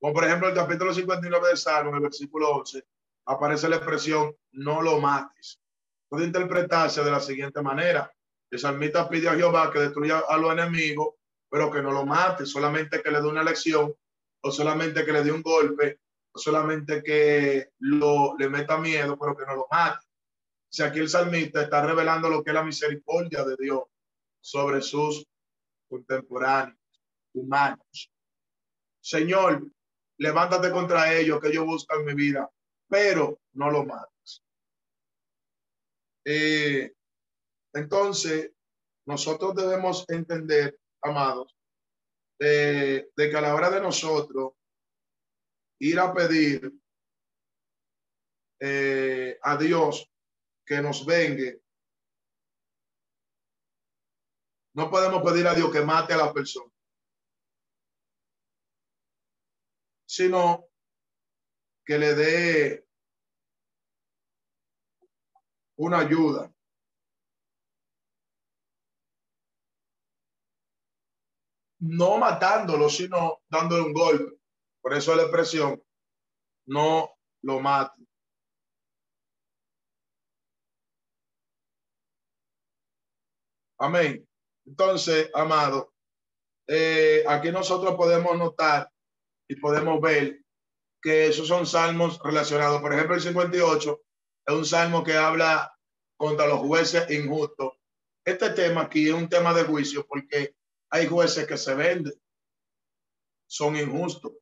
Speaker 1: Como por ejemplo el capítulo 59 de Salmo, en el versículo 11, aparece la expresión no lo mates. Puede interpretarse de la siguiente manera. El salmista pide a Jehová que destruya a los enemigos, pero que no lo mate, solamente que le dé una lección, o solamente que le dé un golpe, o solamente que lo, le meta miedo, pero que no lo mate. Si aquí el salmista está revelando lo que es la misericordia de Dios sobre sus contemporáneos, humanos. Señor, levántate contra ellos que ellos buscan mi vida, pero no lo mates. Eh, entonces, nosotros debemos entender, amados, de, que a la hora de nosotros ir a pedir eh, a Dios que nos vengue No podemos pedir a Dios que mate a la persona, sino que le dé una ayuda. No matándolo, sino dándole un golpe. Por eso la expresión, no lo mate. Amén. Entonces, amado, eh, aquí nosotros podemos notar y podemos ver que esos son salmos relacionados. Por ejemplo, el 58 es un salmo que habla contra los jueces injustos. Este tema aquí es un tema de juicio porque hay jueces que se venden, son injustos,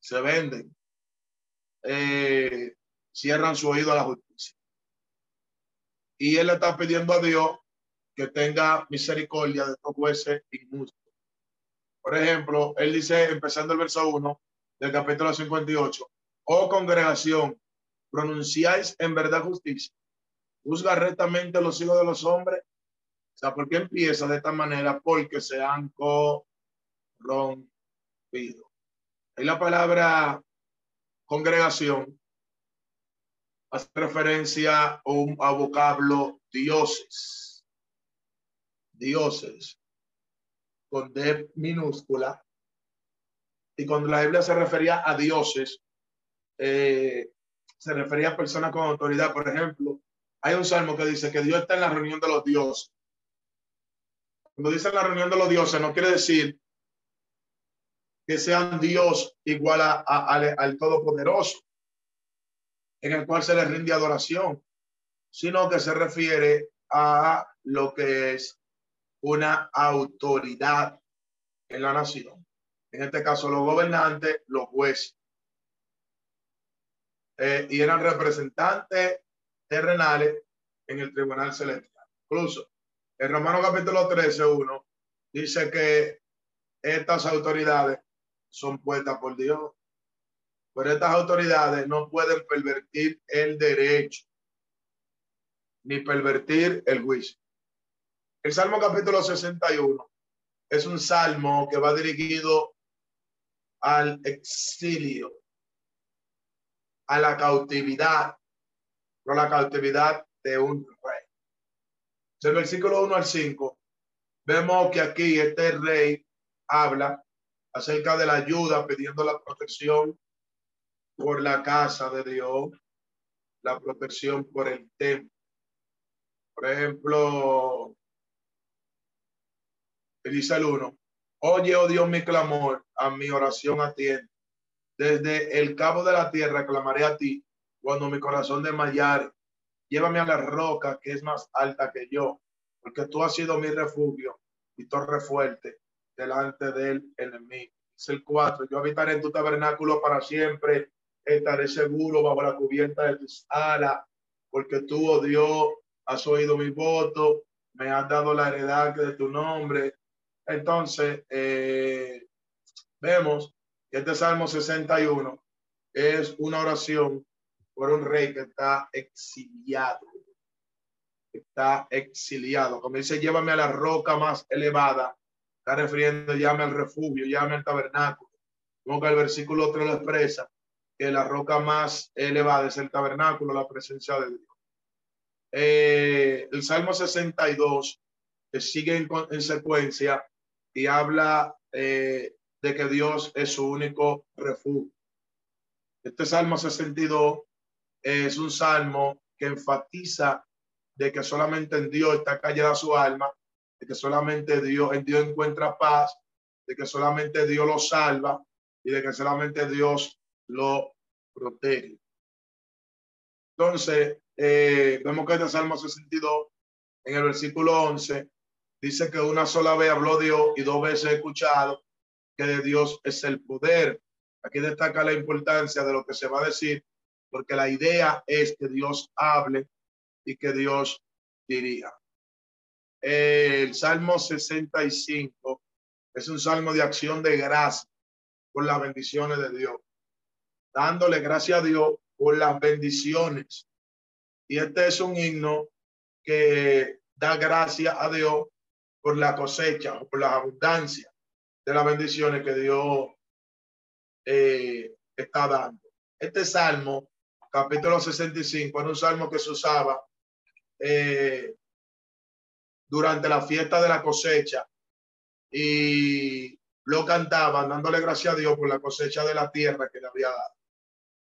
Speaker 1: se venden, eh, cierran su oído a la justicia. Y él le está pidiendo a Dios que tenga misericordia de estos jueces injustos. Por ejemplo, él dice, empezando el verso 1 del capítulo 58, oh congregación, pronunciáis en verdad justicia, juzga rectamente los hijos de los hombres. O sea, ¿por qué empieza de esta manera? Porque se han corrompido. Ahí la palabra congregación hace referencia a un a vocablo dioses dioses con D minúscula. Y cuando la Biblia se refería a dioses, eh, se refería a personas con autoridad. Por ejemplo, hay un salmo que dice que Dios está en la reunión de los dioses. Cuando dice la reunión de los dioses, no quiere decir que sean Dios igual a, al Todopoderoso, en el cual se le rinde adoración, sino que se refiere a lo que es una autoridad en la nación. En este caso, los gobernantes, los jueces. Eh, y eran representantes terrenales en el tribunal celestial. Incluso, en Romano capítulo 13, 1, dice que estas autoridades son puestas por Dios. Pero estas autoridades no pueden pervertir el derecho ni pervertir el juicio. El Salmo capítulo 61 es un salmo que va dirigido al exilio, a la cautividad, no la cautividad de un rey. Del versículo 1 al 5, vemos que aquí este rey habla acerca de la ayuda, pidiendo la protección por la casa de Dios, la protección por el templo. Por ejemplo, dice el 1, oye, oh Dios, mi clamor, a mi oración atiende. Desde el cabo de la tierra clamaré a ti cuando mi corazón desmayare. Llévame a la roca que es más alta que yo, porque tú has sido mi refugio y torre fuerte delante del enemigo. Es el 4. Yo habitaré en tu tabernáculo para siempre. Estaré seguro bajo la cubierta de tus alas, porque tú, oh Dios, has oído mi voto, me has dado la heredad de tu nombre. Entonces, eh, vemos que este Salmo 61 es una oración por un rey que está exiliado. Está exiliado. Como dice, llévame a la roca más elevada. Está refiriendo, llame al refugio, llame al tabernáculo. Como que el versículo 3 lo expresa, que la roca más elevada es el tabernáculo, la presencia de Dios. Eh, el Salmo 62 que sigue en, secuencia y habla eh, de que Dios es su único refugio. Este Salmo 62 es un salmo que enfatiza de que solamente en Dios está callada su alma, de que solamente Dios, en Dios encuentra paz, de que solamente Dios lo salva y de que solamente Dios lo protege. Entonces, eh, vemos que este Salmo 62, en el versículo 11, dice que una sola vez habló Dios y dos veces escuchado que de Dios es el poder. Aquí destaca la importancia de lo que se va a decir porque la idea es que Dios hable y que Dios diría. El Salmo 65 es un salmo de acción de gracia por las bendiciones de Dios, dándole gracias a Dios por las bendiciones. Y este es un himno que da gracias a Dios por la cosecha por la abundancia de las bendiciones que Dios eh, está dando. Este salmo capítulo 65, era un salmo que se usaba eh, durante la fiesta de la cosecha y lo cantaban dándole gracias a Dios por la cosecha de la tierra que le había dado.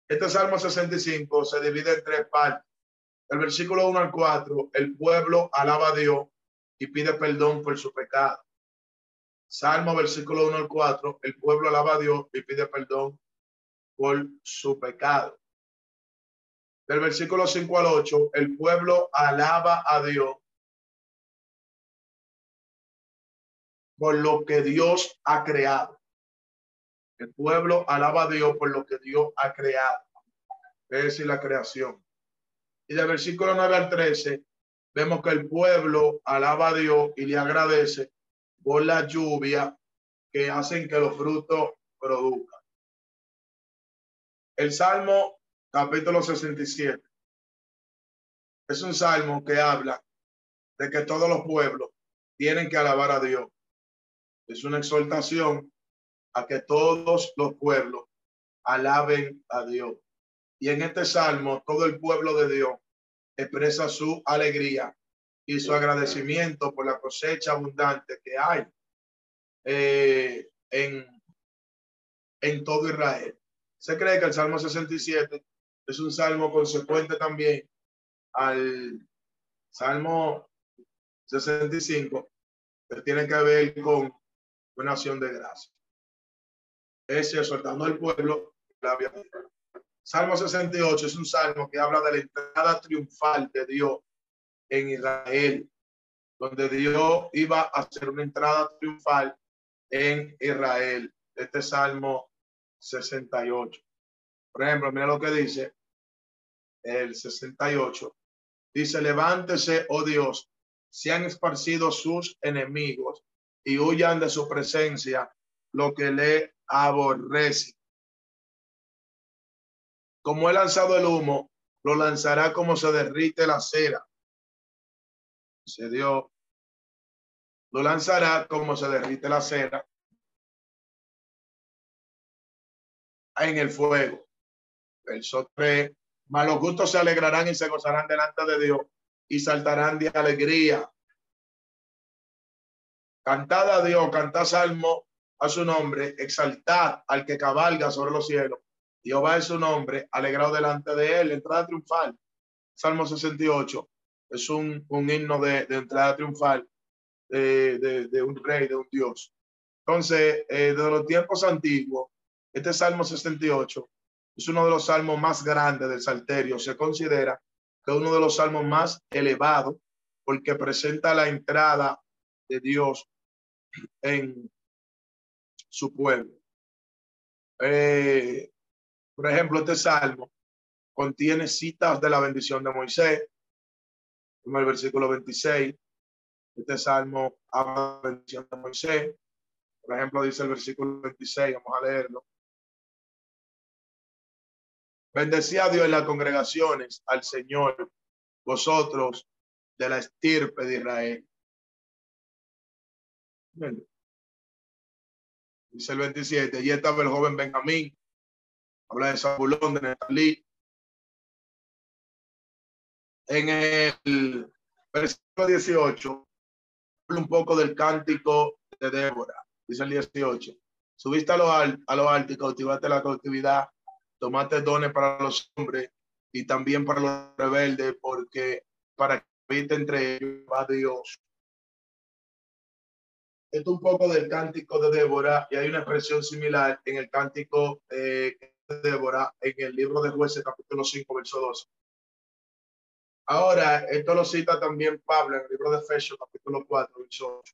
Speaker 1: Este Salmo 65 se divide en tres partes. El versículo 1 al 4, el pueblo alaba a Dios y pide perdón por su pecado. Salmo versículo 1 al 4, el pueblo alaba a Dios y pide perdón por su pecado del versículo 5 al 8, el pueblo alaba a Dios por lo que Dios ha creado. El pueblo alaba a Dios por lo que Dios ha creado. Es decir, la creación. Y del versículo 9 al 13, vemos que el pueblo alaba a Dios y le agradece por la lluvia que hacen que los frutos produzcan. El Salmo capítulo 67. Es un salmo que habla de que todos los pueblos tienen que alabar a Dios. Es una exhortación a que todos los pueblos alaben a Dios. Y en este salmo, todo el pueblo de Dios expresa su alegría y su agradecimiento por la cosecha abundante que hay eh, en, en todo Israel. Se cree que el Salmo 67 es un salmo consecuente también al Salmo 65, que tiene que ver con una acción de gracia. Es soltando el pueblo. La salmo 68 es un salmo que habla de la entrada triunfal de Dios en Israel, donde Dios iba a hacer una entrada triunfal en Israel. Este salmo 68. Por ejemplo, mira lo que dice el 68. Dice, levántese, oh Dios, se han esparcido sus enemigos y huyan de su presencia lo que le aborrece. Como he lanzado el humo, lo lanzará como se derrite la cera. Se dio. Lo lanzará como se derrite la cera en el fuego. Verso 3. Mas los gustos se alegrarán y se gozarán delante de Dios y saltarán de alegría. Cantad a Dios, cantad salmo a su nombre, exaltad al que cabalga sobre los cielos. Jehová es su nombre, alegrado delante de él, entrada triunfal. Salmo 68 es un, un himno de, de entrada triunfal de, de, de, un rey, de un Dios. Entonces, eh, desde los tiempos antiguos, este Salmo 68 es uno de los salmos más grandes del Salterio. Se considera que uno de los salmos más elevados porque presenta la entrada de Dios en su pueblo. Eh, por ejemplo, este salmo contiene citas de la bendición de Moisés, como el versículo 26. Este salmo habla de la bendición de Moisés. Por ejemplo, dice el versículo 26, vamos a leerlo. Bendecía a Dios en las congregaciones, al Señor, vosotros de la estirpe de Israel. Dice el 27, allí estaba el joven Benjamín, habla de Zabulón, de Netalí. En el versículo 18, habla un poco del cántico de Débora, dice el 18. Subiste a lo, alto, a lo alto y cautivaste la cautividad, tomaste dones para los hombres y también para los rebeldes, porque para que habite entre ellos va Dios esto un poco del cántico de Débora y hay una expresión similar en el cántico eh, de Débora en el libro de jueces capítulo 5 verso 12. Ahora, esto lo cita también Pablo en el libro de Efesios capítulo 4 verso 8.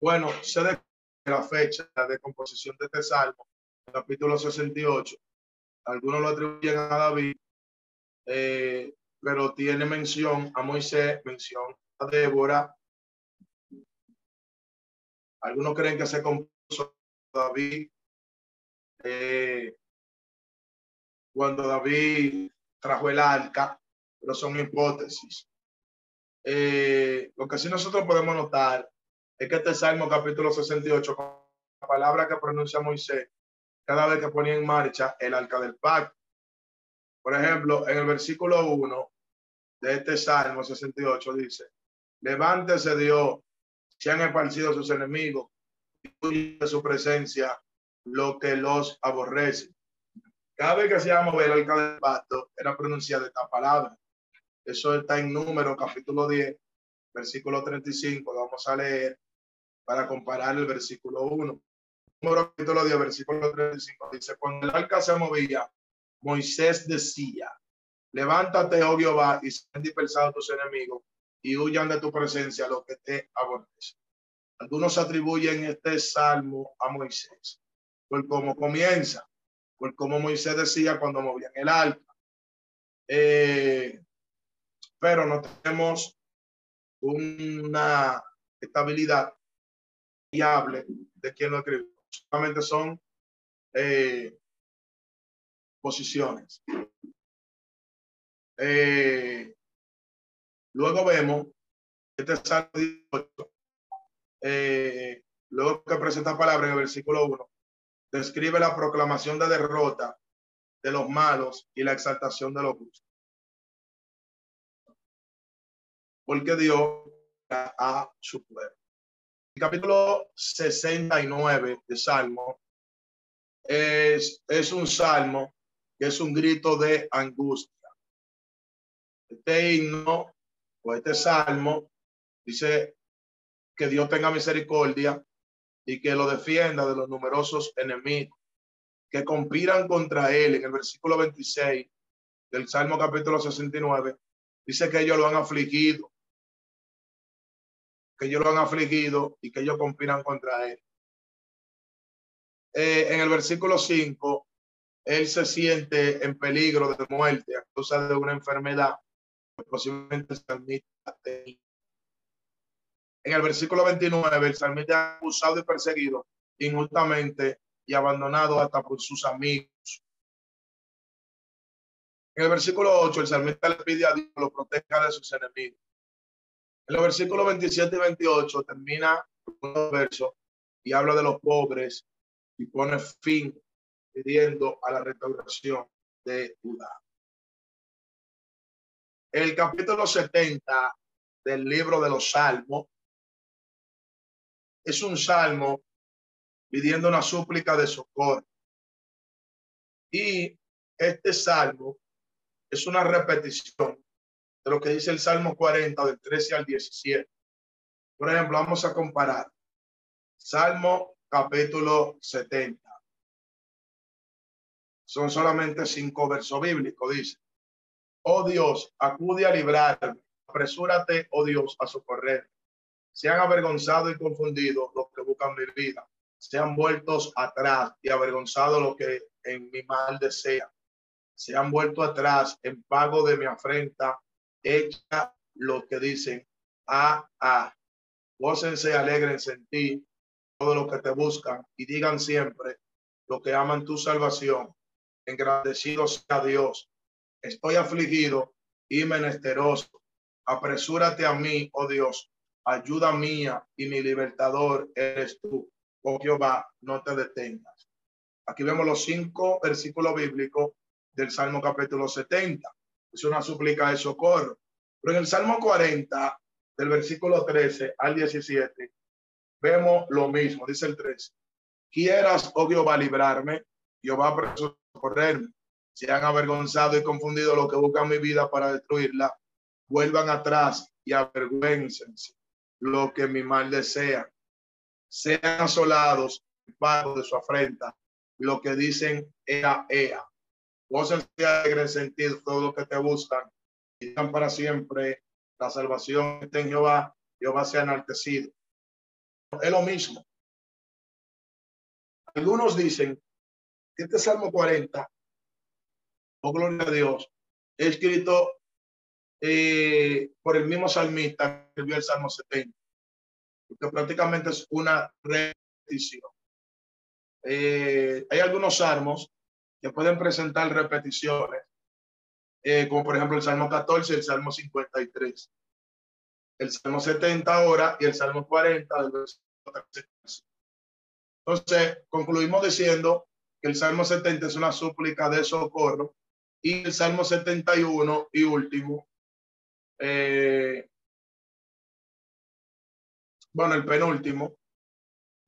Speaker 1: Bueno, se de la fecha de composición de este salmo, capítulo 68. Algunos lo atribuyen a David, eh, pero tiene mención a Moisés, mención a Débora, algunos creen que se compuso David eh, cuando David trajo el arca, pero son hipótesis. Eh, lo que sí nosotros podemos notar es que este Salmo capítulo 68, la palabra que pronuncia Moisés, cada vez que ponía en marcha el arca del pacto. Por ejemplo, en el versículo 1 de este Salmo 68 dice, levántese Dios se han esparcido sus enemigos y de su presencia lo que los aborrece. Cada vez que se llama el arca del pacto, era pronunciada esta palabra. Eso está en número capítulo 10, versículo 35. Lo vamos a leer para comparar el versículo 1. Número capítulo 10, versículo 35 dice, cuando el arca se movía, Moisés decía, levántate, oh Jehová, y sean dispersados tus enemigos y huyan de tu presencia lo que te aborrece. Algunos atribuyen este salmo a Moisés por cómo comienza, por cómo Moisés decía cuando movían el alta. Eh, pero no tenemos una estabilidad fiable de quién lo escribió. Solamente son eh, posiciones. Eh, Luego vemos este Salmo 18, eh, luego que presenta palabra en el versículo 1, describe la proclamación de derrota de los malos y la exaltación de los justos. Porque Dios a su pueblo. Capítulo 69 de Salmo es, un salmo que es un grito de angustia. Este himno este salmo dice que Dios tenga misericordia y que lo defienda de los numerosos enemigos que conspiran contra él. En el versículo 26 del Salmo capítulo 69 dice que ellos lo han afligido, que ellos lo han afligido y que ellos conspiran contra él. Eh, en el versículo 5, él se siente en peligro de muerte a causa de una enfermedad posiblemente el salmista. En el versículo 29, el salmista acusado y perseguido injustamente y abandonado hasta por sus amigos. En el versículo 8, el salmista le pide a Dios que lo proteja de sus enemigos. En los versículos 27 y 28 termina un verso y habla de los pobres y pone fin pidiendo a la restauración de Judá. El capítulo 70 del libro de los Salmos es un salmo pidiendo una súplica de socorro. Y este salmo es una repetición de lo que dice el Salmo 40 del 13 al 17. Por ejemplo, vamos a comparar Salmo capítulo 70. Son solamente cinco versos bíblicos, dice. Oh Dios, acude a librarme. Apresúrate, oh Dios, a socorrer. Se han avergonzado y confundido los que buscan mi vida. Se han vuelto atrás y avergonzado los que en mi mal desea. Se han vuelto atrás en pago de mi afrenta. Echa lo que dicen, ah, ah. Gócense, alegrense en ti, todos los que te buscan, y digan siempre lo que aman tu salvación. Engrandecido sea Dios. Estoy afligido y menesteroso. Apresúrate a mí, oh Dios. Ayuda mía y mi libertador eres tú. Oh Jehová, no te detengas. Aquí vemos los cinco versículos bíblicos del Salmo capítulo 70. Es una súplica de socorro. Pero en el Salmo 40, del versículo 13 al 17, vemos lo mismo. Dice el 13. Quieras, oh Jehová, librarme, Jehová socorrerme. Se han avergonzado y confundido los que buscan mi vida para destruirla. Vuelvan atrás y avergüéncense lo que mi mal desea. Sean asolados pago de su afrenta. Lo que dicen ea, ea. Gócense alegre sentido todo lo que te buscan y dan para siempre la salvación está en Jehová. Jehová sea enaltecido. Es lo mismo. Algunos dicen que este Salmo 40, oh gloria a Dios, es escrito eh, por el mismo salmista que vio el Salmo 70, porque prácticamente es una repetición. Eh, hay algunos salmos que pueden presentar repeticiones, eh, como por ejemplo el Salmo 14 y el Salmo 53. El Salmo 70 ahora y el Salmo 40 del Entonces, concluimos diciendo que el Salmo 70 es una súplica de socorro y el Salmo 71 y último, eh, bueno, el penúltimo,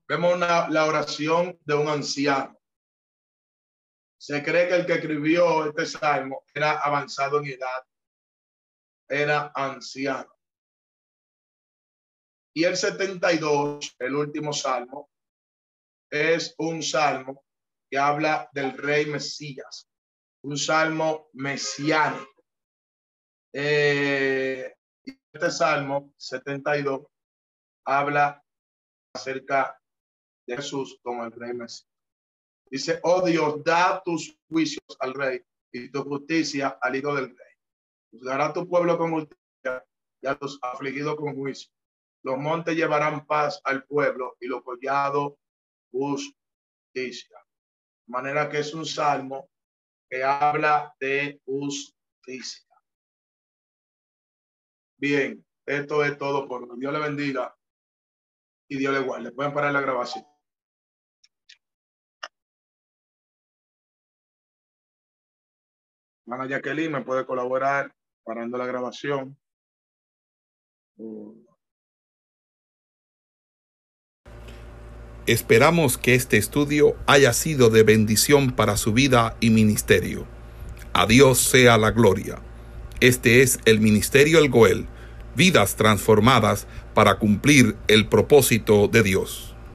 Speaker 1: vemos una, la oración de un anciano. Se cree que el que escribió este salmo era avanzado en edad, era anciano. Y el 72, el último salmo, es un salmo que habla del rey Mesías, un salmo mesiánico. Eh, este salmo 72 habla acerca de Jesús como el rey Mesías. Dice, oh Dios, da tus juicios al rey y tu justicia al hijo del rey. Juzgará tu pueblo con justicia y a tus afligidos con juicio. Los montes llevarán paz al pueblo y los collados justicia. De manera que es un salmo que habla de justicia. Bien, esto es todo por Dios le bendiga y Dios le guarde. Pueden parar la grabación. Ana Jacqueline me puede colaborar parando la grabación.
Speaker 2: Esperamos que este estudio haya sido de bendición para su vida y ministerio. A Dios sea la gloria. Este es el Ministerio El Goel, vidas transformadas para cumplir el propósito de Dios.